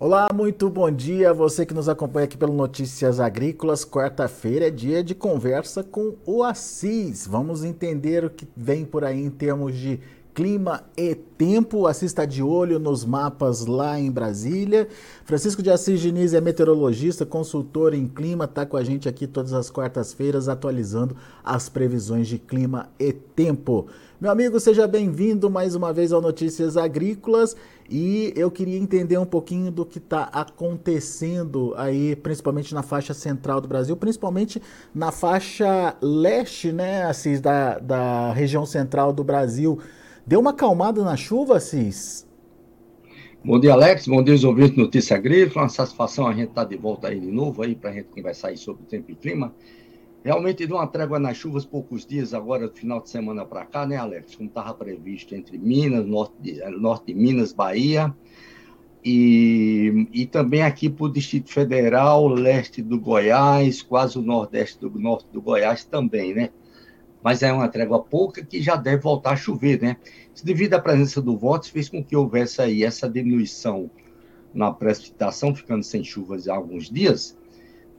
Olá, muito bom dia. Você que nos acompanha aqui pelo Notícias Agrícolas. Quarta-feira é dia de conversa com o Assis. Vamos entender o que vem por aí em termos de clima e tempo. Assista de olho nos mapas lá em Brasília. Francisco de Assis Diniz é meteorologista, consultor em clima, está com a gente aqui todas as quartas-feiras atualizando as previsões de clima e tempo. Meu amigo, seja bem-vindo mais uma vez ao Notícias Agrícolas e eu queria entender um pouquinho do que está acontecendo aí, principalmente na faixa central do Brasil, principalmente na faixa leste, né, Assis, da, da região central do Brasil. Deu uma acalmada na chuva, Assis? Bom dia, Alex. Bom dia, os ouvintes do Notícia Agrícola. Uma satisfação a gente estar tá de volta aí de novo aí para a gente conversar aí sobre o tempo e clima. Realmente deu uma trégua nas chuvas poucos dias agora, do final de semana para cá, né, Alex? Como estava previsto entre Minas, norte de, norte de Minas, Bahia, e, e também aqui para o Distrito Federal, leste do Goiás, quase o nordeste do norte do Goiás também, né? Mas é uma trégua pouca que já deve voltar a chover, né? Devido à presença do VOTS, fez com que houvesse aí essa diminuição na precipitação, ficando sem chuvas há alguns dias,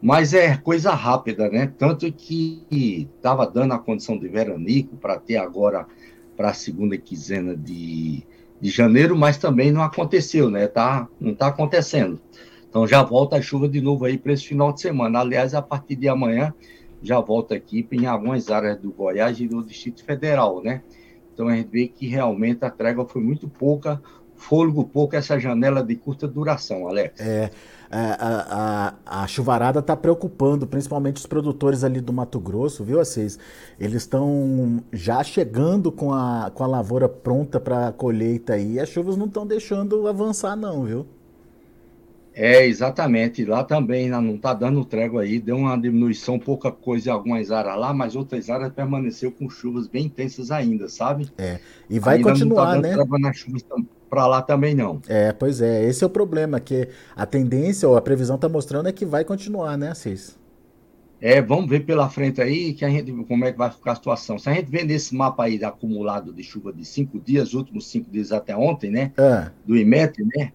mas é coisa rápida, né? Tanto que estava dando a condição de veranico para ter agora para a segunda quinzena de, de janeiro, mas também não aconteceu, né? Tá, não está acontecendo. Então já volta a chuva de novo aí para esse final de semana. Aliás, a partir de amanhã já volta aqui em algumas áreas do Goiás e do Distrito Federal, né? Então a gente vê que realmente a trégua foi muito pouca, fôlego pouco essa janela de curta duração, Alex. É, a, a, a chuvarada está preocupando, principalmente os produtores ali do Mato Grosso, viu, Assis? Eles estão já chegando com a, com a lavoura pronta para a colheita aí, as chuvas não estão deixando avançar não, viu? É, exatamente. Lá também não está dando trégua aí, deu uma diminuição, pouca coisa em algumas áreas lá, mas outras áreas permaneceu com chuvas bem intensas ainda, sabe? É, e vai ainda continuar, não tá dando né? nas chuvas para lá também não. É, pois é, esse é o problema, que a tendência ou a previsão está mostrando é que vai continuar, né, Assis? É, vamos ver pela frente aí que a gente como é que vai ficar a situação. Se a gente vê nesse mapa aí acumulado de chuva de cinco dias, últimos cinco dias até ontem, né? É. Do IMET, né?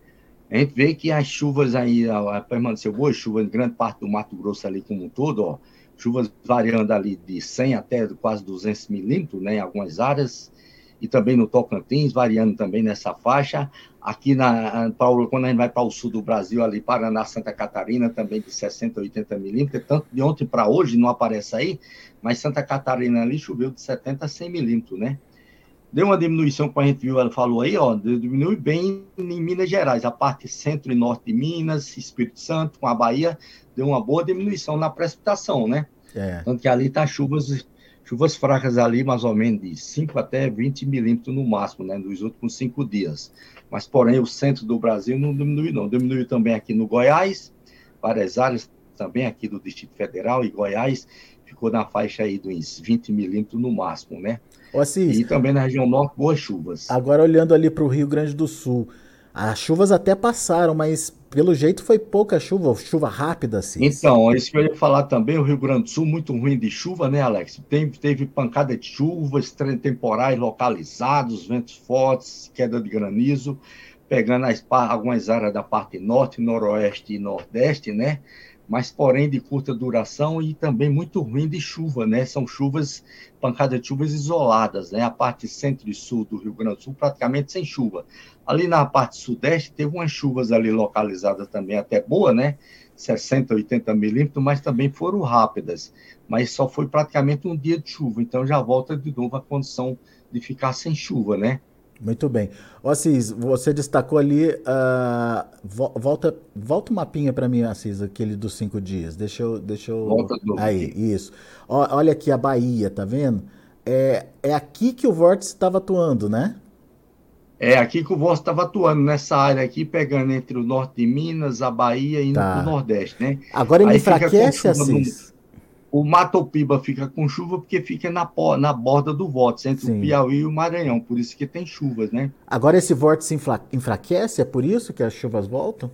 A gente vê que as chuvas aí, permaneceu boas chuvas em grande parte do Mato Grosso ali como um todo, ó, chuvas variando ali de 100 até quase 200 milímetros, né, em algumas áreas, e também no Tocantins, variando também nessa faixa. Aqui, na, pra, quando a gente vai para o sul do Brasil, ali, Paraná, Santa Catarina, também de 60 a 80 milímetros, tanto de ontem para hoje não aparece aí, mas Santa Catarina ali choveu de 70 a 100 milímetros, né? Deu uma diminuição, como a gente viu, ela falou aí, ó, diminui bem em Minas Gerais, a parte centro e norte de Minas, Espírito Santo, com a Bahia, deu uma boa diminuição na precipitação, né? É. Tanto que ali tá chuvas, chuvas fracas ali, mais ou menos de 5 até 20 milímetros no máximo, né, nos últimos cinco dias. Mas, porém, o centro do Brasil não diminuiu, não. Diminuiu também aqui no Goiás, várias áreas também aqui do Distrito Federal e Goiás, ficou na faixa aí dos 20 milímetros no máximo, né? Ô, Assis, e também na região norte, boas chuvas. Agora, olhando ali para o Rio Grande do Sul, as chuvas até passaram, mas pelo jeito foi pouca chuva, chuva rápida, assim. Então, isso que eu ia falar também, o Rio Grande do Sul muito ruim de chuva, né, Alex? Tem, teve pancada de chuvas, temporais localizados, ventos fortes, queda de granizo, pegando as, algumas áreas da parte norte, noroeste e nordeste, né? Mas porém de curta duração e também muito ruim de chuva, né? São chuvas, pancadas de chuvas isoladas, né? A parte centro e sul do Rio Grande do Sul praticamente sem chuva. Ali na parte sudeste teve umas chuvas ali localizadas também até boa, né? 60, 80 milímetros, mas também foram rápidas. Mas só foi praticamente um dia de chuva, então já volta de novo a condição de ficar sem chuva, né? Muito bem. Ô, Assis, você destacou ali. Uh, volta, volta o mapinha para mim, Assis, aquele dos cinco dias. Deixa eu. Deixa eu... Volta do Aí, isso. Ó, olha aqui a Bahia, tá vendo? É, é aqui que o vórtice estava atuando, né? É aqui que o vórtice estava atuando, nessa área aqui, pegando entre o norte de Minas, a Bahia e tá. no Nordeste, né? Agora ele Aí enfraquece, Assis? O Matopiba fica com chuva porque fica na, na borda do vórtice, entre Sim. o Piauí e o Maranhão, por isso que tem chuvas, né? Agora esse vórtice enfraquece, é por isso que as chuvas voltam?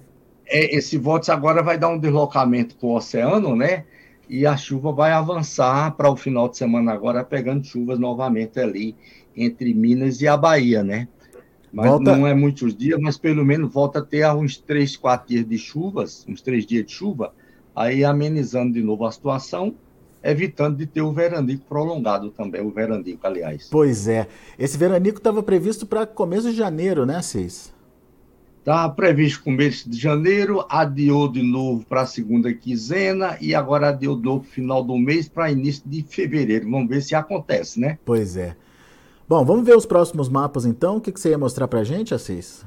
É, esse vórtice agora vai dar um deslocamento com o oceano, né? E a chuva vai avançar para o final de semana agora, pegando chuvas novamente ali entre Minas e a Bahia, né? Mas volta... não é muitos dias, mas pelo menos volta a ter uns três, quatro dias de chuvas, uns três dias de chuva, aí amenizando de novo a situação, evitando de ter o veranico prolongado também, o veranico, aliás. Pois é. Esse veranico estava previsto para começo de janeiro, né, Cis? Estava previsto começo de janeiro, adiou de novo para a segunda quinzena e agora adiou de novo final do mês para início de fevereiro. Vamos ver se acontece, né? Pois é. Bom, vamos ver os próximos mapas então. O que, que você ia mostrar para a gente, Assis?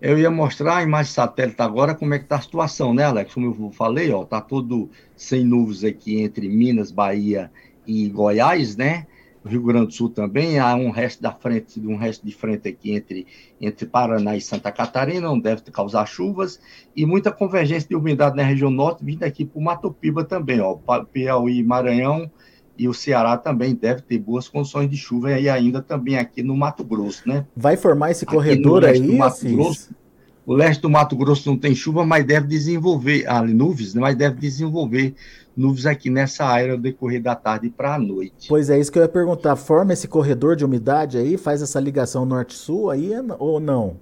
Eu ia mostrar a imagem satélite agora como é que está a situação, né, Alex? Como eu falei, ó, tá todo sem nuvens aqui entre Minas, Bahia e Goiás, né? Rio Grande do Sul também, há um resto da frente, um resto de frente aqui entre, entre Paraná e Santa Catarina, não deve causar chuvas, e muita convergência de umidade na região norte, vindo aqui para o Mato Piba também, ó, Piauí, Maranhão e o Ceará também deve ter boas condições de chuva, e ainda também aqui no Mato Grosso, né? Vai formar esse corredor aí, Mato Grosso, o leste do Mato Grosso não tem chuva, mas deve desenvolver, ali nuvens, mas deve desenvolver nuvens aqui nessa área no decorrer da tarde para a noite. Pois é, isso que eu ia perguntar. Forma esse corredor de umidade aí? Faz essa ligação norte-sul aí ou não?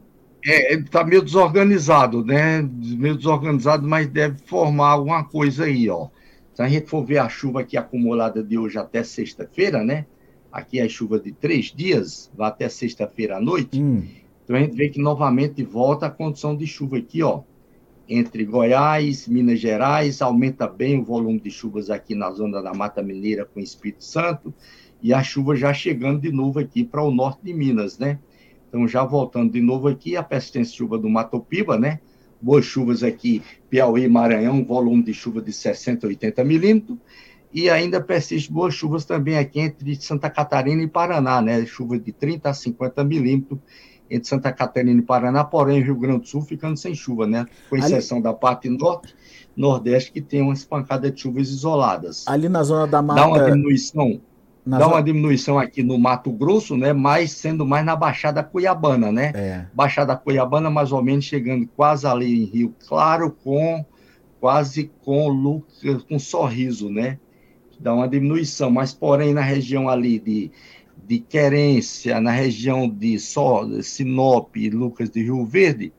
É, está meio desorganizado, né? Meio desorganizado, mas deve formar alguma coisa aí, ó. Se a gente for ver a chuva aqui acumulada de hoje até sexta-feira, né? Aqui é a chuva de três dias, vai até sexta-feira à noite. Hum. Então a gente vê que novamente volta a condição de chuva aqui, ó entre Goiás, Minas Gerais, aumenta bem o volume de chuvas aqui na zona da Mata Mineira com Espírito Santo, e a chuva já chegando de novo aqui para o norte de Minas, né? Então, já voltando de novo aqui, a persistência de chuva do Mato Piba, né? Boas chuvas aqui, Piauí, Maranhão, volume de chuva de 60 a 80 milímetros, e ainda persiste boas chuvas também aqui entre Santa Catarina e Paraná, né? Chuva de 30 a 50 milímetros, entre Santa Catarina e Paraná, porém Rio Grande do Sul ficando sem chuva, né? Com exceção Ali... da parte norte, nordeste, que tem umas pancadas de chuvas isoladas. Ali na zona da mata... Dá uma diminuição, na dá uma diminuição aqui no Mato Grosso, né? Mas sendo mais na Baixada Cuiabana, né? É. Baixada Cuiabana, mais ou menos chegando quase ali em Rio Claro, com quase com Lucas, com sorriso, né? Dá uma diminuição, mas porém na região ali de de Querência, na região de Sinop e Lucas de Rio Verde,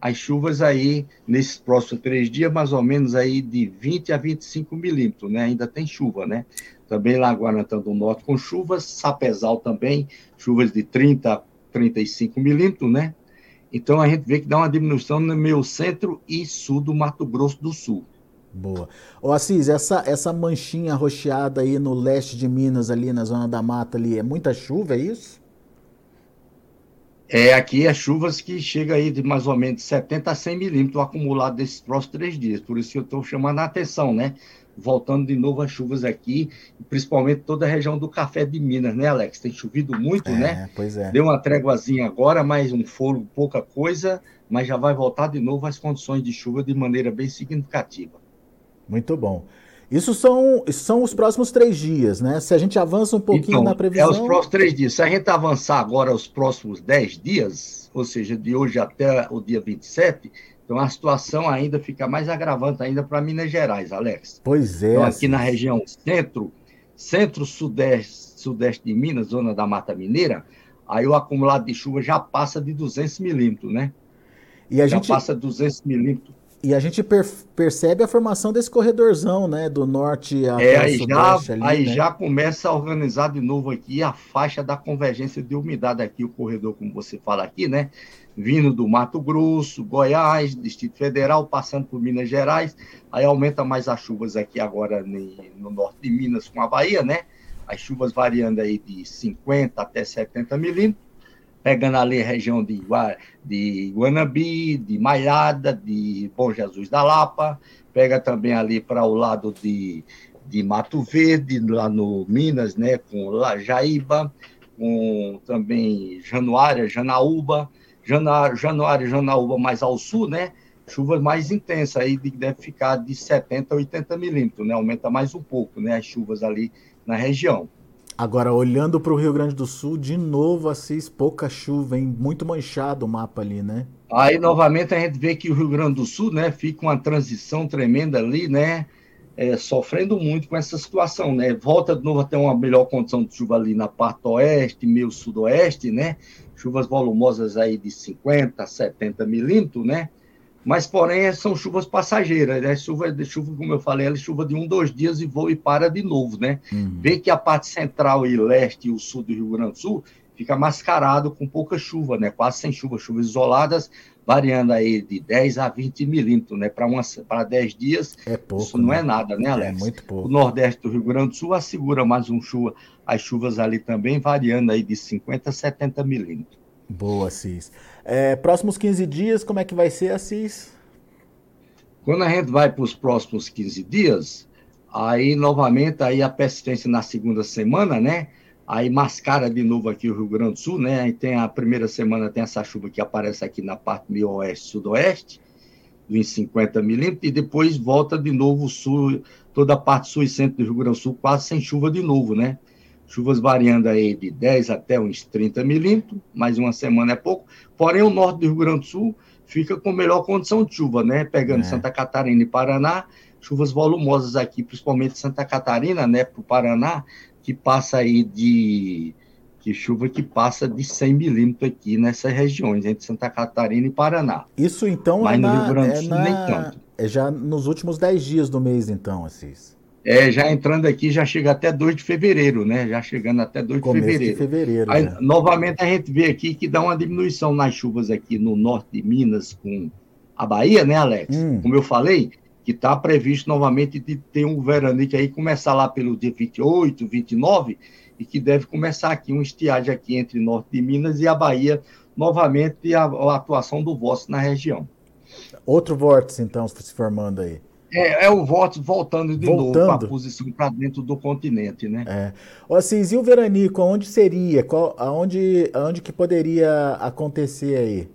as chuvas aí, nesses próximos três dias, mais ou menos aí de 20 a 25 milímetros, né? Ainda tem chuva, né? Também lá Guarantã do Norte com chuvas, Sapezal também, chuvas de 30 a 35 milímetros, né? Então a gente vê que dá uma diminuição no meio centro e sul do Mato Grosso do Sul. Boa. Ô Assis, essa, essa manchinha rocheada aí no leste de Minas, ali na zona da mata ali, é muita chuva, é isso? É, aqui é chuvas que chega aí de mais ou menos 70 a 100 milímetros acumulado desses próximos três dias. Por isso que eu estou chamando a atenção, né? Voltando de novo as chuvas aqui, principalmente toda a região do Café de Minas, né, Alex? Tem chovido muito, é, né? Pois é. Deu uma tréguazinha agora, mas um foro, pouca coisa, mas já vai voltar de novo as condições de chuva de maneira bem significativa. Muito bom. Isso são, são os próximos três dias, né? Se a gente avança um pouquinho então, na previsão. É os próximos três dias. Se a gente avançar agora os próximos dez dias, ou seja, de hoje até o dia 27, então a situação ainda fica mais agravante ainda para Minas Gerais, Alex. Pois é. Então, aqui na região centro, centro-sudeste sudeste de Minas, zona da Mata Mineira, aí o acumulado de chuva já passa de 200 milímetros, né? E a já gente... passa 200 milímetros. E a gente per percebe a formação desse corredorzão, né? Do norte a é, aí já, ali, aí né? já começa a organizar de novo aqui a faixa da convergência de umidade aqui, o corredor, como você fala aqui, né? Vindo do Mato Grosso, Goiás, Distrito Federal, passando por Minas Gerais, aí aumenta mais as chuvas aqui agora no norte de Minas com a Bahia, né? As chuvas variando aí de 50 até 70 milímetros pegando ali a região de, de Guanabi, de Malhada, de Bom Jesus da Lapa, pega também ali para o lado de, de Mato Verde, lá no Minas, né, com Jaíba, com também Januária, Janaúba, Januária, Januária, Janaúba mais ao sul, né, chuvas mais intensas, aí deve ficar de 70 a 80 milímetros, né, aumenta mais um pouco, né, as chuvas ali na região. Agora, olhando para o Rio Grande do Sul, de novo, Assis, pouca chuva, hein? Muito manchado o mapa ali, né? Aí, novamente, a gente vê que o Rio Grande do Sul, né, fica uma transição tremenda ali, né? é, sofrendo muito com essa situação, né? Volta de novo a ter uma melhor condição de chuva ali na parte oeste, meio sudoeste, né? Chuvas volumosas aí de 50, 70 milímetros, né? Mas, porém, são chuvas passageiras, né? Chuva, de chuva, como eu falei, é chuva de um, dois dias e voa e para de novo, né? Uhum. Vê que a parte central e leste e o sul do Rio Grande do Sul fica mascarado com pouca chuva, né? Quase sem chuva, chuvas isoladas, variando aí de 10 a 20 milímetros, né? Para 10 dias, é pouco, isso não né? é nada, né, é Alex? É muito pouco. O nordeste do Rio Grande do Sul assegura mais um chuva, as chuvas ali também variando aí de 50 a 70 milímetros. Boa, Assis. É, próximos 15 dias, como é que vai ser, Assis? Quando a gente vai para os próximos 15 dias, aí novamente aí a persistência na segunda semana, né? Aí mascara de novo aqui o Rio Grande do Sul, né? Aí tem a primeira semana tem essa chuva que aparece aqui na parte meio oeste, sudoeste, em 50 milímetros, e depois volta de novo o sul, toda a parte sul e centro do Rio Grande do Sul, quase sem chuva de novo, né? Chuvas variando aí de 10 até uns 30 milímetros, mais uma semana é pouco. Porém, o norte do Rio Grande do Sul fica com melhor condição de chuva, né? Pegando é. Santa Catarina e Paraná, chuvas volumosas aqui, principalmente Santa Catarina, né, para o Paraná, que passa aí de que chuva que passa de 100 milímetros aqui nessas regiões, entre Santa Catarina e Paraná. Isso então Mas é no na, Rio Grande do é Sul na, nem tanto. É já nos últimos 10 dias do mês, então, Assis. É, já entrando aqui, já chega até 2 de fevereiro, né? Já chegando até 2 de fevereiro. De fevereiro Aí, né? Novamente a gente vê aqui que dá uma diminuição nas chuvas aqui no norte de Minas com a Bahia, né, Alex? Hum. Como eu falei, que está previsto novamente de ter um veranico aí começar lá pelo dia 28, 29, e que deve começar aqui um estiagem aqui entre norte de Minas e a Bahia, novamente a, a atuação do vórtice na região. Outro vórtice, então, se formando aí. É, é o voto voltando de voltando. novo para a posição para dentro do continente, né? É. Ô, Assis, e o veranico, onde seria? Qual, aonde, aonde que poderia acontecer aí?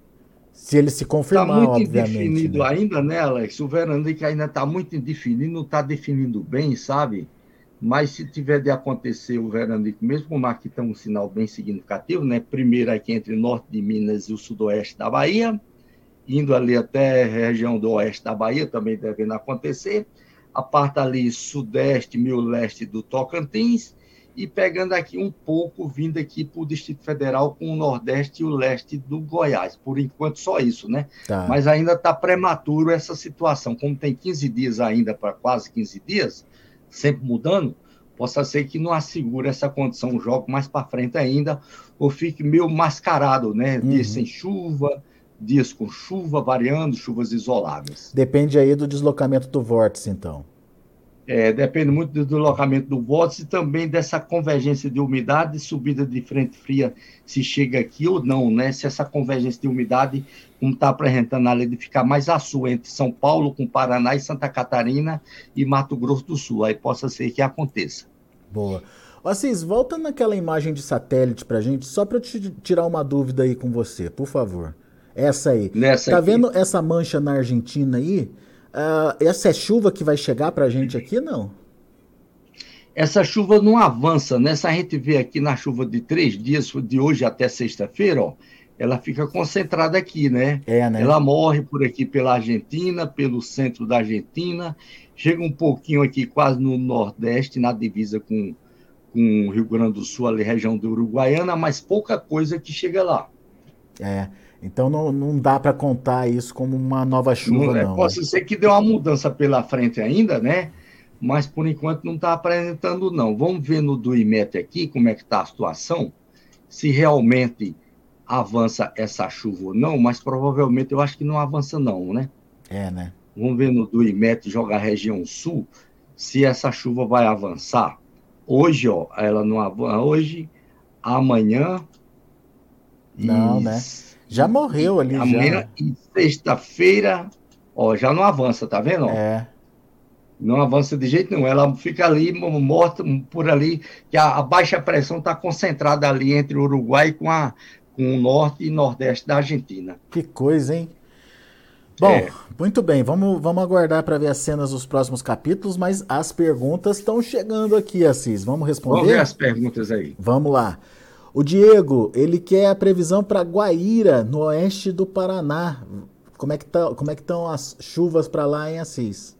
Se ele se confirmar, Está muito obviamente, indefinido né? ainda, né, Alex? O veranico ainda está muito indefinido, não está definindo bem, sabe? Mas se tiver de acontecer o veranico, mesmo como aqui está um sinal bem significativo, né? Primeiro aqui entre o norte de Minas e o sudoeste da Bahia, indo ali até a região do oeste da Bahia, também devendo acontecer, a parte ali sudeste, meio leste do Tocantins, e pegando aqui um pouco, vindo aqui para o Distrito Federal com o Nordeste e o Leste do Goiás. Por enquanto, só isso, né? Tá. Mas ainda está prematuro essa situação. Como tem 15 dias ainda, para quase 15 dias, sempre mudando, possa ser que não assegure essa condição o jogo mais para frente ainda, ou fique meio mascarado, né? Uhum. Dias sem chuva, dias com chuva variando, chuvas isoladas. Depende aí do deslocamento do vórtice, então. É, depende muito do deslocamento do vórtice e também dessa convergência de umidade, subida de frente fria, se chega aqui ou não, né? Se essa convergência de umidade, como está apresentando ali, de ficar mais a sul, entre São Paulo com Paraná e Santa Catarina e Mato Grosso do Sul, aí possa ser que aconteça. Boa. Assis, volta naquela imagem de satélite para gente, só para eu te tirar uma dúvida aí com você, por favor. Essa aí. Nessa tá aqui. vendo essa mancha na Argentina aí? Uh, essa é chuva que vai chegar para a gente aqui, não? Essa chuva não avança, né? Se a gente vê aqui na chuva de três dias, de hoje até sexta-feira, ó, ela fica concentrada aqui, né? É, né? Ela morre por aqui pela Argentina, pelo centro da Argentina, chega um pouquinho aqui quase no nordeste, na divisa com, com o Rio Grande do Sul, ali região do Uruguaiana, mas pouca coisa que chega lá. É. Então não, não dá para contar isso como uma nova chuva, não. É, não né? ser que deu uma mudança pela frente ainda, né? Mas por enquanto não está apresentando, não. Vamos ver no do IMET aqui como é que está a situação, se realmente avança essa chuva ou não, mas provavelmente eu acho que não avança, não, né? É, né? Vamos ver no do IMET jogar região sul, se essa chuva vai avançar. Hoje, ó, ela não avança. Hoje, amanhã. Não, e... né? Já morreu ali. Amanhã já. e sexta-feira, ó, já não avança, tá vendo? É. Não avança de jeito nenhum. Ela fica ali morta por ali, que a, a baixa pressão está concentrada ali entre o Uruguai com, a, com o norte e nordeste da Argentina. Que coisa, hein? Bom, é. muito bem, vamos, vamos aguardar para ver as cenas dos próximos capítulos, mas as perguntas estão chegando aqui, Assis. Vamos responder? Vamos ver as perguntas aí. Vamos lá. O Diego, ele quer a previsão para Guaíra, no oeste do Paraná. Como é que tá, como é que estão as chuvas para lá em Assis?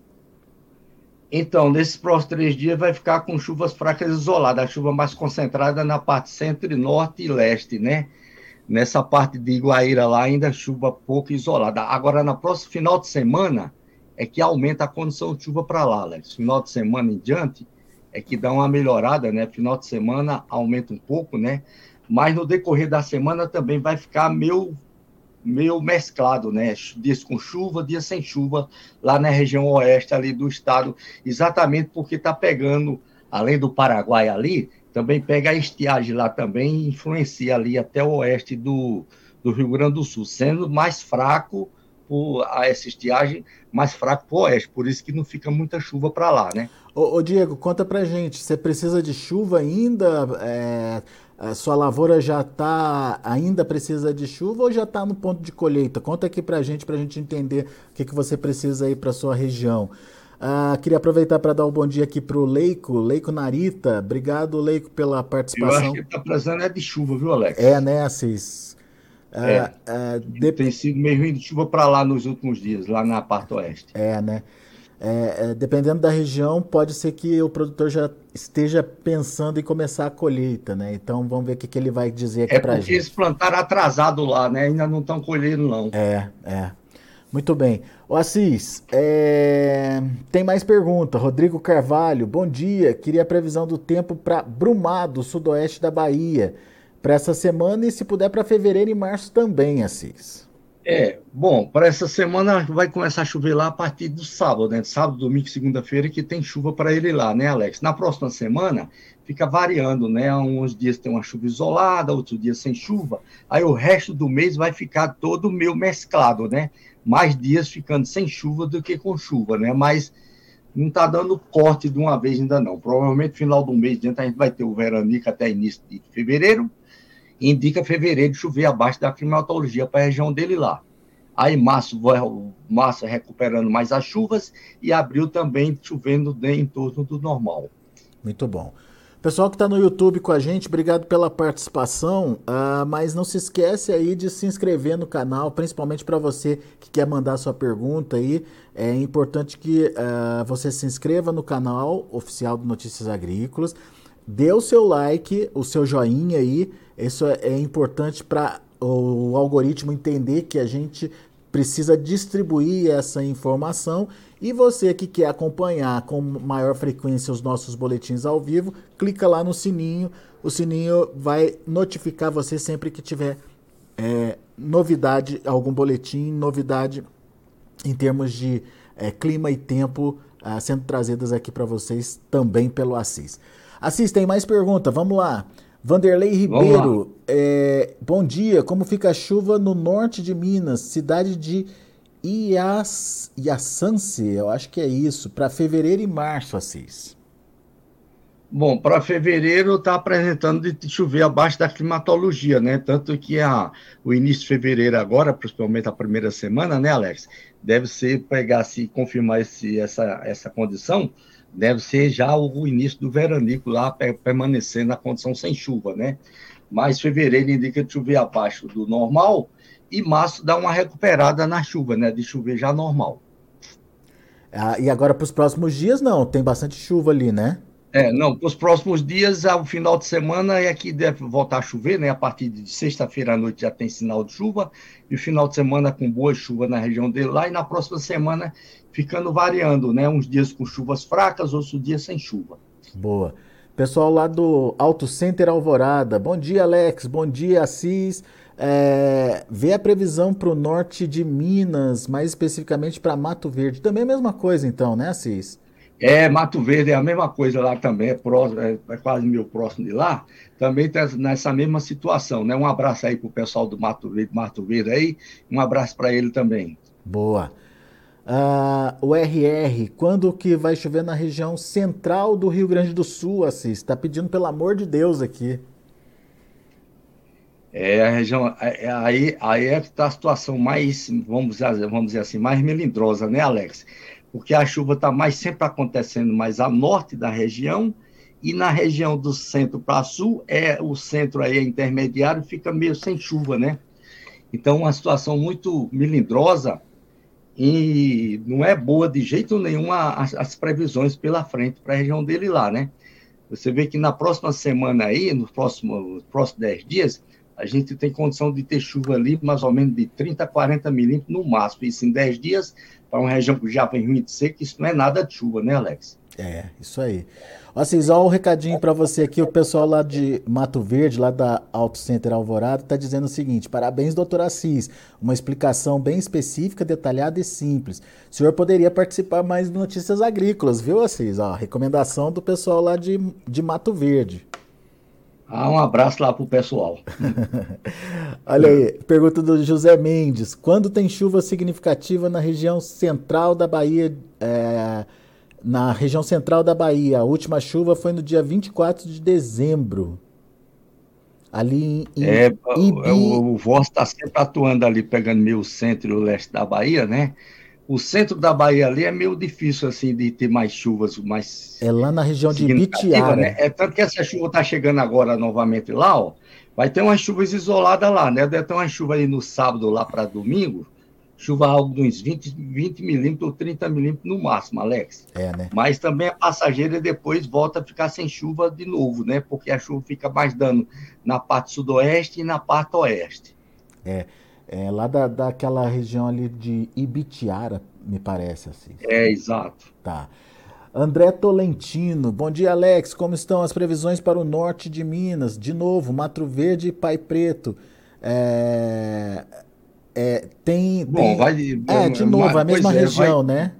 Então, nesses próximos três dias vai ficar com chuvas fracas isoladas, a chuva mais concentrada na parte centro, norte e leste, né? Nessa parte de Iguaíra lá, ainda chuva pouco isolada. Agora, na próxima final de semana, é que aumenta a condição de chuva para lá, Alex. Final de semana em diante, é que dá uma melhorada, né? Final de semana aumenta um pouco, né? Mas no decorrer da semana também vai ficar meio meio mesclado, né? Dias com chuva, dias sem chuva, lá na região oeste ali do estado, exatamente porque está pegando, além do Paraguai ali, também pega a estiagem lá também, influencia ali até o oeste do, do Rio Grande do Sul, sendo mais fraco por, a essa estiagem, mais fraco para o oeste, por isso que não fica muita chuva para lá, né? Ô, ô, Diego, conta pra gente, você precisa de chuva ainda? É a sua lavoura já está, ainda precisa de chuva ou já está no ponto de colheita? Conta aqui para gente, para a gente entender o que, que você precisa aí para sua região. Ah, queria aproveitar para dar um bom dia aqui para o Leico, Leico Narita. Obrigado, Leico, pela participação. Eu acho que está precisando é de chuva, viu, Alex? É, né, Assis? Ah, é. Ah, de... Tem sido meio ruim de chuva para lá nos últimos dias, lá na parte oeste. É, né? É, é, dependendo da região, pode ser que o produtor já esteja pensando em começar a colheita, né? Então vamos ver o que, que ele vai dizer aqui é para gente. eles plantaram atrasado lá, né? Ainda não estão colhendo, não. É, é. Muito bem. O Assis, é... tem mais pergunta. Rodrigo Carvalho, bom dia. Queria a previsão do tempo para Brumado, sudoeste da Bahia, para essa semana e se puder para fevereiro e março também, Assis. É, bom, para essa semana vai começar a chover lá a partir do sábado, né? Sábado, domingo segunda-feira que tem chuva para ele lá, né, Alex? Na próxima semana fica variando, né? Uns dias tem uma chuva isolada, outros dias sem chuva. Aí o resto do mês vai ficar todo meio mesclado, né? Mais dias ficando sem chuva do que com chuva, né? Mas não está dando corte de uma vez ainda não. Provavelmente final do mês a gente vai ter o veranico até início de fevereiro indica fevereiro chover abaixo da climatologia para a região dele lá. Aí março, março recuperando mais as chuvas e abril também chovendo em torno do normal. Muito bom. Pessoal que está no YouTube com a gente, obrigado pela participação, uh, mas não se esquece aí de se inscrever no canal, principalmente para você que quer mandar sua pergunta aí. É importante que uh, você se inscreva no canal oficial do Notícias Agrícolas, dê o seu like, o seu joinha aí, isso é, é importante para o algoritmo entender que a gente precisa distribuir essa informação e você que quer acompanhar com maior frequência os nossos boletins ao vivo, clica lá no sininho. O sininho vai notificar você sempre que tiver é, novidade, algum boletim, novidade em termos de é, clima e tempo é, sendo trazidas aqui para vocês também pelo Assis. Assis, tem mais pergunta? Vamos lá. Vanderlei Ribeiro, é, bom dia. Como fica a chuva no norte de Minas, cidade de Ias, Iaçance, eu acho que é isso, para fevereiro e março, Assis? Bom, para fevereiro está apresentando de chover abaixo da climatologia, né? Tanto que a, o início de fevereiro agora, principalmente a primeira semana, né, Alex? Deve ser pegar, se confirmar esse, essa, essa condição, deve ser já o início do veranico lá, permanecer na condição sem chuva, né? Mas fevereiro indica de chover abaixo do normal e março dá uma recuperada na chuva, né? De chover já normal. Ah, e agora para os próximos dias, não, tem bastante chuva ali, né? É, não, para os próximos dias, ao final de semana, é que deve voltar a chover, né? A partir de sexta-feira à noite já tem sinal de chuva, e o final de semana com boa chuva na região dele lá, e na próxima semana ficando variando, né? Uns dias com chuvas fracas, outros dias sem chuva. Boa. Pessoal lá do Auto Center Alvorada, bom dia, Alex, bom dia, Assis. É, vê a previsão para o norte de Minas, mais especificamente para Mato Verde. Também é a mesma coisa, então, né, Assis? É, Mato Verde é a mesma coisa lá também, é, próximo, é, é quase meio próximo de lá, também está nessa mesma situação, né? Um abraço aí para o pessoal do Mato Verde, Mato Verde aí, um abraço para ele também. Boa. Uh, o RR, quando que vai chover na região central do Rio Grande do Sul, Assis? Está pedindo pelo amor de Deus aqui. É a região, é, é, aí, aí é está a situação mais, vamos dizer, vamos dizer assim, mais melindrosa, né, Alex? Porque a chuva está mais sempre acontecendo mais a norte da região e na região do centro para sul, é o centro aí é intermediário, fica meio sem chuva, né? Então, uma situação muito melindrosa, e não é boa de jeito nenhum as, as previsões pela frente para a região dele lá, né? Você vê que na próxima semana aí, nos próximos, próximos 10 dias, a gente tem condição de ter chuva ali mais ou menos de 30 a 40 milímetros no máximo. Isso em 10 dias, para uma região que já vem ruim de seco, isso não é nada de chuva, né, Alex? É, isso aí. Assis, olha um recadinho para você aqui. O pessoal lá de Mato Verde, lá da Auto Center Alvorada, está dizendo o seguinte: parabéns, doutor Assis. Uma explicação bem específica, detalhada e simples. O senhor poderia participar mais de notícias agrícolas, viu, Assis? Ó, recomendação do pessoal lá de, de Mato Verde. Ah, um abraço lá pro pessoal. Olha aí, pergunta do José Mendes. Quando tem chuva significativa na região central da Bahia, é, na região central da Bahia, a última chuva foi no dia 24 de dezembro. Ali em, é, Ibi... O, o Voz está sempre atuando ali, pegando meio centro e o leste da Bahia, né? o centro da Bahia ali é meio difícil assim de ter mais chuvas, mais é lá na região de Bitiara. Né? É tanto que essa chuva está chegando agora novamente lá, ó. Vai ter umas chuvas isoladas lá, né? Deve ter uma chuva aí no sábado lá para domingo, chuva algo de uns 20, 20 milímetros ou 30 milímetros no máximo, Alex. É, né? Mas também é passageira depois volta a ficar sem chuva de novo, né? Porque a chuva fica mais dando na parte sudoeste e na parte oeste. É. É lá da, daquela região ali de Ibitiara, me parece assim. É, exato. Tá. André Tolentino, bom dia Alex, como estão as previsões para o norte de Minas? De novo, Mato Verde e Pai Preto. É, é, tem, Bom, tem... vai. É, de novo, a mesma é, região, vai... né?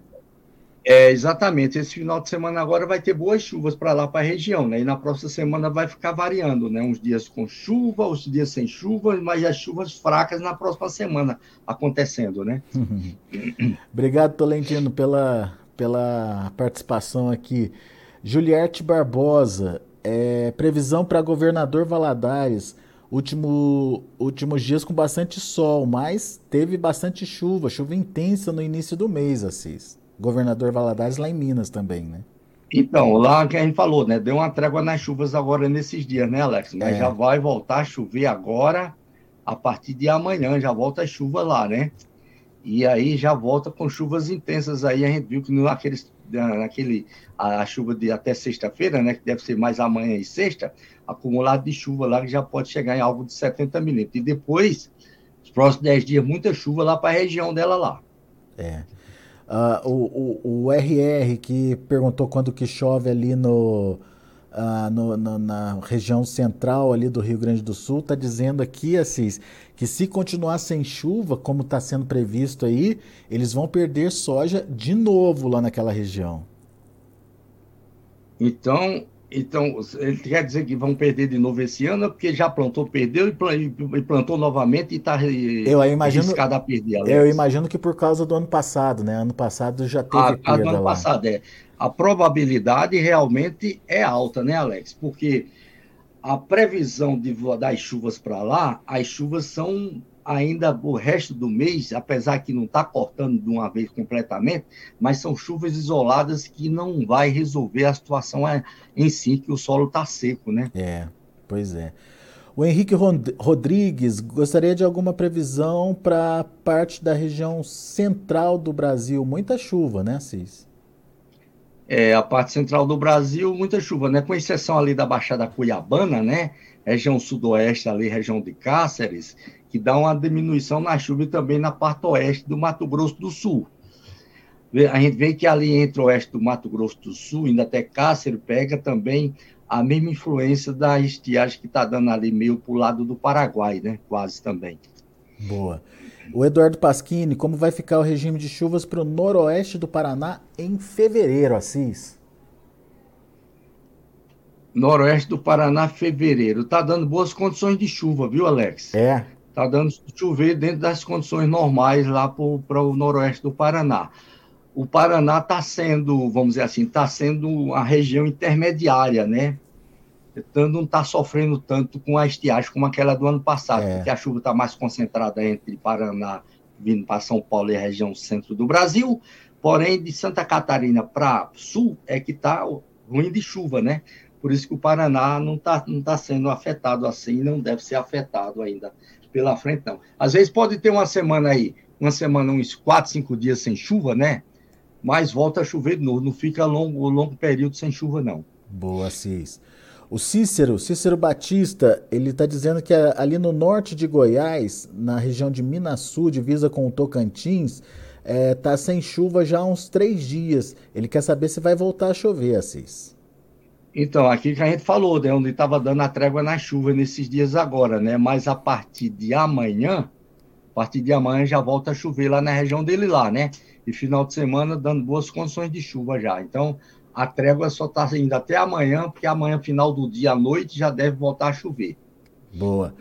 É, exatamente. Esse final de semana agora vai ter boas chuvas para lá, para a região, né? E na próxima semana vai ficar variando, né? Uns dias com chuva, uns dias sem chuva, mas as chuvas fracas na próxima semana acontecendo, né? Obrigado, Tolentino, pela, pela participação aqui. Juliette Barbosa, é, previsão para governador Valadares. Último, últimos dias com bastante sol, mas teve bastante chuva, chuva intensa no início do mês, Assis governador Valadares lá em Minas também, né? Então, lá que a gente falou, né? Deu uma trégua nas chuvas agora nesses dias, né, Alex? Mas é. já vai voltar a chover agora, a partir de amanhã, já volta a chuva lá, né? E aí já volta com chuvas intensas aí, a gente viu que naqueles, naquele, a, chuva de até sexta-feira, né? Que deve ser mais amanhã e sexta, acumulado de chuva lá que já pode chegar em algo de 70 milímetros. E depois, os próximos 10 dias, muita chuva lá para a região dela lá. É. Uh, o, o, o, RR que perguntou quando que chove ali no, no, no, na região central ali do Rio Grande do Sul, está dizendo aqui, Assis, que se continuar sem chuva, como está sendo previsto aí, eles vão perder soja de novo lá naquela região. Então, então, ele quer dizer que vão perder de novo esse ano, porque já plantou, perdeu e plantou novamente e está eu imagino, arriscado a perder. Alex. Eu imagino que por causa do ano passado, né? Ano passado já teve a, perda do ano lá. passado, é. A probabilidade realmente é alta, né, Alex? Porque a previsão de, das chuvas para lá, as chuvas são ainda o resto do mês, apesar que não está cortando de uma vez completamente, mas são chuvas isoladas que não vai resolver a situação em si, que o solo está seco, né? É, pois é. O Henrique Rodrigues gostaria de alguma previsão para parte da região central do Brasil. Muita chuva, né, Cis? É, a parte central do Brasil, muita chuva, né? Com exceção ali da Baixada Cuiabana, né? Região sudoeste ali, região de Cáceres, que dá uma diminuição na chuva e também na parte oeste do Mato Grosso do Sul. A gente vê que ali entre o oeste do Mato Grosso do Sul, ainda até Cáceres, pega também a mesma influência da estiagem que está dando ali meio para o lado do Paraguai, né? Quase também. Boa. O Eduardo Pasquini, como vai ficar o regime de chuvas para o noroeste do Paraná em fevereiro, Assis? Noroeste do Paraná, fevereiro. Está dando boas condições de chuva, viu, Alex? É está dando chover dentro das condições normais lá para o noroeste do Paraná. O Paraná está sendo, vamos dizer assim, está sendo a região intermediária, né? Então não está sofrendo tanto com a estiagem como aquela do ano passado, é. porque a chuva está mais concentrada entre Paraná, vindo para São Paulo e a região centro do Brasil, porém de Santa Catarina para sul é que está ruim de chuva, né? Por isso que o Paraná não está não tá sendo afetado assim, não deve ser afetado ainda pela frente, não. Às vezes pode ter uma semana aí uma semana, uns quatro, cinco dias sem chuva, né? Mas volta a chover de novo, não fica longo, longo período sem chuva, não. Boa, Cis. O Cícero, Cícero Batista, ele está dizendo que ali no norte de Goiás, na região de Minas Sul, divisa com o Tocantins, está é, tá sem chuva já há uns três dias. Ele quer saber se vai voltar a chover, Assis. Então, aqui que a gente falou, né, onde estava dando a trégua na chuva nesses dias agora, né? Mas a partir de amanhã, a partir de amanhã já volta a chover lá na região dele lá, né? E final de semana dando boas condições de chuva já. Então, a trégua só está indo até amanhã, porque amanhã, final do dia à noite, já deve voltar a chover. Boa.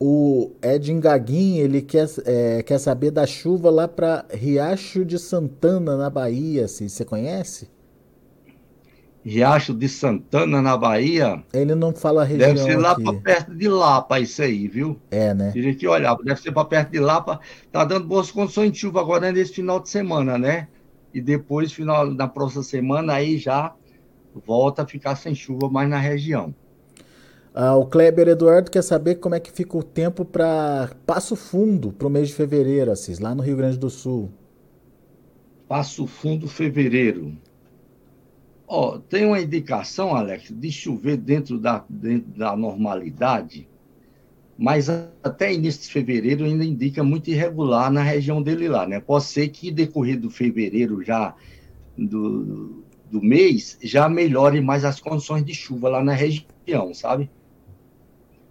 O Edin Gaguin, ele quer, é, quer saber da chuva lá para Riacho de Santana, na Bahia. Assim, você conhece? Riacho de Santana, na Bahia. Ele não fala a região. Deve ser lá para perto de Lapa, isso aí, viu? É, né? Teria que olhar, deve ser para perto de Lapa. Tá dando boas condições de chuva agora nesse final de semana, né? e depois, final da próxima semana, aí já volta a ficar sem chuva mais na região. Ah, o Kleber Eduardo quer saber como é que fica o tempo para Passo Fundo para o mês de fevereiro, Assis, lá no Rio Grande do Sul. Passo Fundo, fevereiro. Ó, tem uma indicação, Alex, de chover dentro da, dentro da normalidade mas até início de fevereiro ainda indica muito irregular na região dele lá, né? Pode ser que decorrido fevereiro já do, do mês já melhore mais as condições de chuva lá na região, sabe?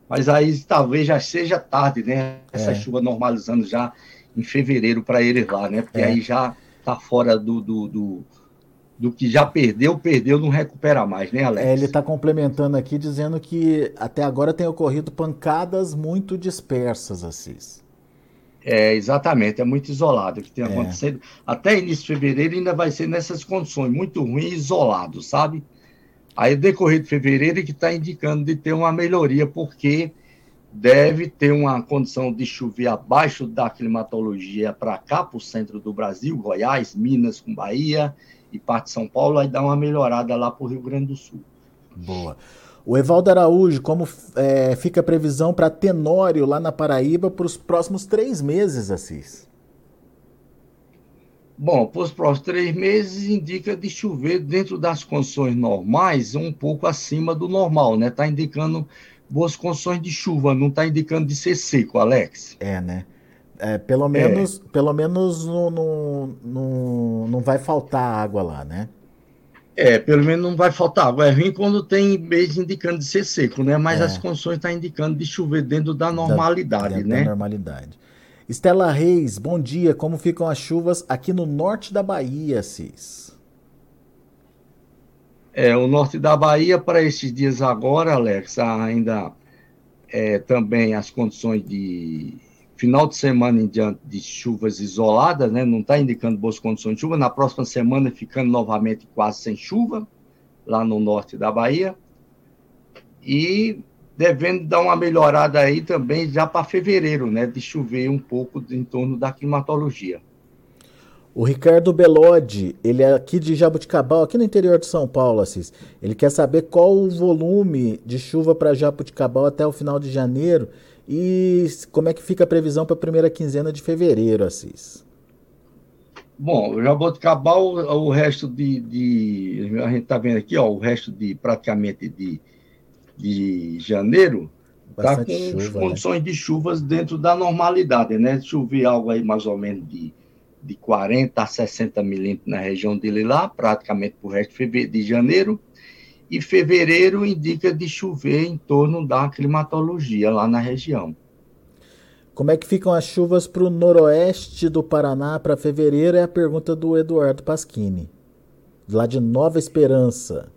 Mas aí talvez já seja tarde, né? Essa é. chuva normalizando já em fevereiro para eles lá, né? Porque é. aí já tá fora do, do, do do que já perdeu, perdeu, não recupera mais, né, Alex? É, ele está complementando aqui dizendo que até agora tem ocorrido pancadas muito dispersas, Assis. É, exatamente, é muito isolado que tem é. acontecido. Até início de fevereiro ainda vai ser nessas condições, muito ruim e isolado, sabe? Aí, decorrer de fevereiro, é que está indicando de ter uma melhoria, porque deve ter uma condição de chover abaixo da climatologia para cá, para o centro do Brasil, Goiás, Minas com Bahia e parte de São Paulo, aí dá uma melhorada lá para o Rio Grande do Sul. Boa. O Evaldo Araújo, como é, fica a previsão para Tenório lá na Paraíba para os próximos três meses, Assis? Bom, para os próximos três meses indica de chover dentro das condições normais, um pouco acima do normal, né? Está indicando boas condições de chuva, não está indicando de ser seco, Alex. É, né? É, pelo menos, é. pelo menos não, não, não, não vai faltar água lá, né? É, pelo menos não vai faltar água. É ruim quando tem mês indicando de ser seco, né? Mas é. as condições estão tá indicando de chover dentro da normalidade, da, né? Da normalidade. Estela Reis, bom dia. Como ficam as chuvas aqui no norte da Bahia, Cis? É, o norte da Bahia, para esses dias agora, Alex, ainda é, também as condições de final de semana em diante de chuvas isoladas, né? não está indicando boas condições de chuva. Na próxima semana, ficando novamente quase sem chuva, lá no norte da Bahia. E devendo dar uma melhorada aí também já para fevereiro, né? De chover um pouco em torno da climatologia. O Ricardo Belodi, ele é aqui de Jabuticabal, aqui no interior de São Paulo, Assis. Ele quer saber qual o volume de chuva para Jabuticabal até o final de janeiro e como é que fica a previsão para a primeira quinzena de fevereiro, Assis? Bom, Jaboticabal, o resto de, de a gente está vendo aqui, ó, o resto de praticamente de, de janeiro está com chuva, né? condições né? de chuvas dentro da normalidade, né? Chover algo aí mais ou menos de, de 40 a 60 milímetros na região dele lá, praticamente para o resto de janeiro e fevereiro indica de chover em torno da climatologia lá na região. Como é que ficam as chuvas para o noroeste do Paraná para fevereiro? É a pergunta do Eduardo Pasquini, lá de Nova Esperança.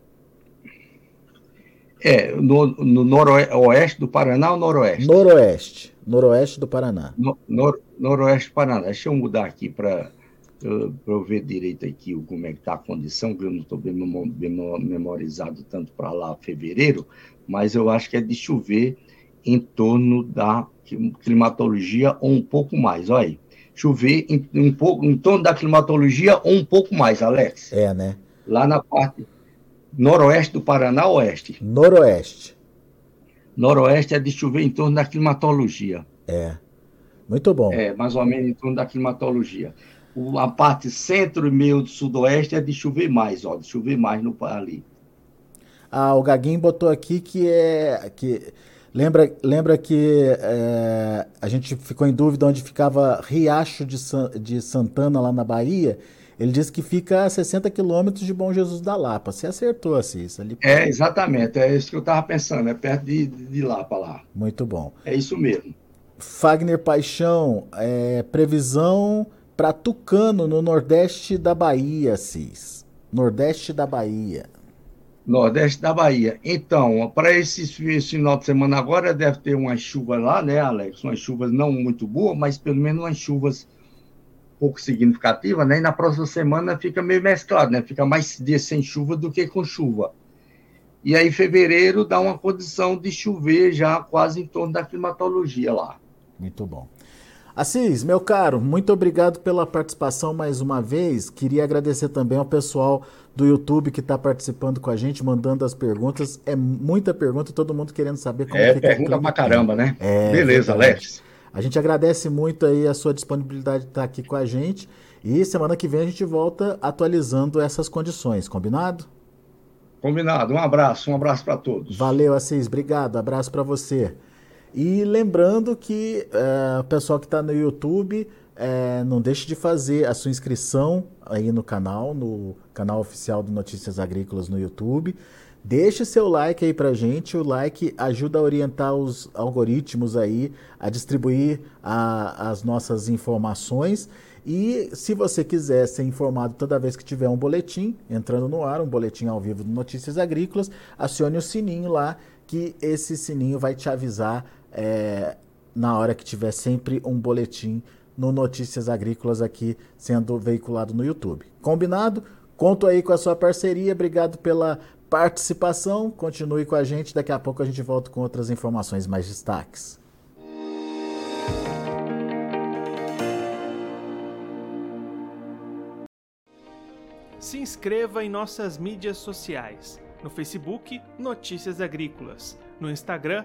É, no, no noroeste do Paraná ou noroeste? Noroeste. Noroeste do Paraná. No, nor, noroeste do Paraná. Deixa eu mudar aqui para para eu ver direito aqui como é que está a condição, que eu não estou bem memorizado tanto para lá fevereiro, mas eu acho que é de chover em torno da climatologia ou um pouco mais, olha aí. Chover em, um pouco, em torno da climatologia ou um pouco mais, Alex. É, né? Lá na parte noroeste do Paraná, oeste? Noroeste. Noroeste é de chover em torno da climatologia. É. Muito bom. É, mais ou menos em torno da climatologia. O, a parte centro e meio do sudoeste é de chover mais, ó, de chover mais no ali. Ah, o Gaguinho botou aqui que é que lembra lembra que é, a gente ficou em dúvida onde ficava Riacho de, San, de Santana lá na Bahia. Ele disse que fica a 60 quilômetros de Bom Jesus da Lapa. Você acertou, Assis. Ali... É, exatamente. É isso que eu estava pensando. É perto de, de Lapa lá. Muito bom. É isso mesmo. Fagner Paixão, é, previsão para Tucano, no nordeste da Bahia, Assis. Nordeste da Bahia. Nordeste da Bahia. Então, para esse, esse final de semana agora, deve ter umas chuvas lá, né, Alex? Umas chuvas não muito boas, mas pelo menos umas chuvas pouco significativa, né? E na próxima semana fica meio mesclado, né? Fica mais dias sem chuva do que com chuva. E aí, fevereiro dá uma condição de chover já quase em torno da climatologia lá. Muito bom. Assis, meu caro, muito obrigado pela participação mais uma vez. Queria agradecer também ao pessoal do YouTube que está participando com a gente, mandando as perguntas. É muita pergunta, todo mundo querendo saber como é, fica. É, pergunta pra caramba, né? É, Beleza, Alex. A gente agradece muito aí a sua disponibilidade de estar aqui com a gente. E semana que vem a gente volta atualizando essas condições, combinado? Combinado. Um abraço, um abraço para todos. Valeu, Assis. Obrigado. Abraço para você. E lembrando que é, o pessoal que está no YouTube, é, não deixe de fazer a sua inscrição aí no canal, no canal oficial do Notícias Agrícolas no YouTube. Deixe seu like aí pra gente. O like ajuda a orientar os algoritmos aí a distribuir a, as nossas informações. E se você quiser ser informado toda vez que tiver um boletim entrando no ar, um boletim ao vivo do Notícias Agrícolas, acione o sininho lá, que esse sininho vai te avisar é, na hora que tiver sempre um boletim no Notícias Agrícolas aqui sendo veiculado no YouTube. Combinado? Conto aí com a sua parceria. Obrigado pela participação. Continue com a gente. Daqui a pouco a gente volta com outras informações mais destaques. Se inscreva em nossas mídias sociais. No Facebook, Notícias Agrícolas. No Instagram,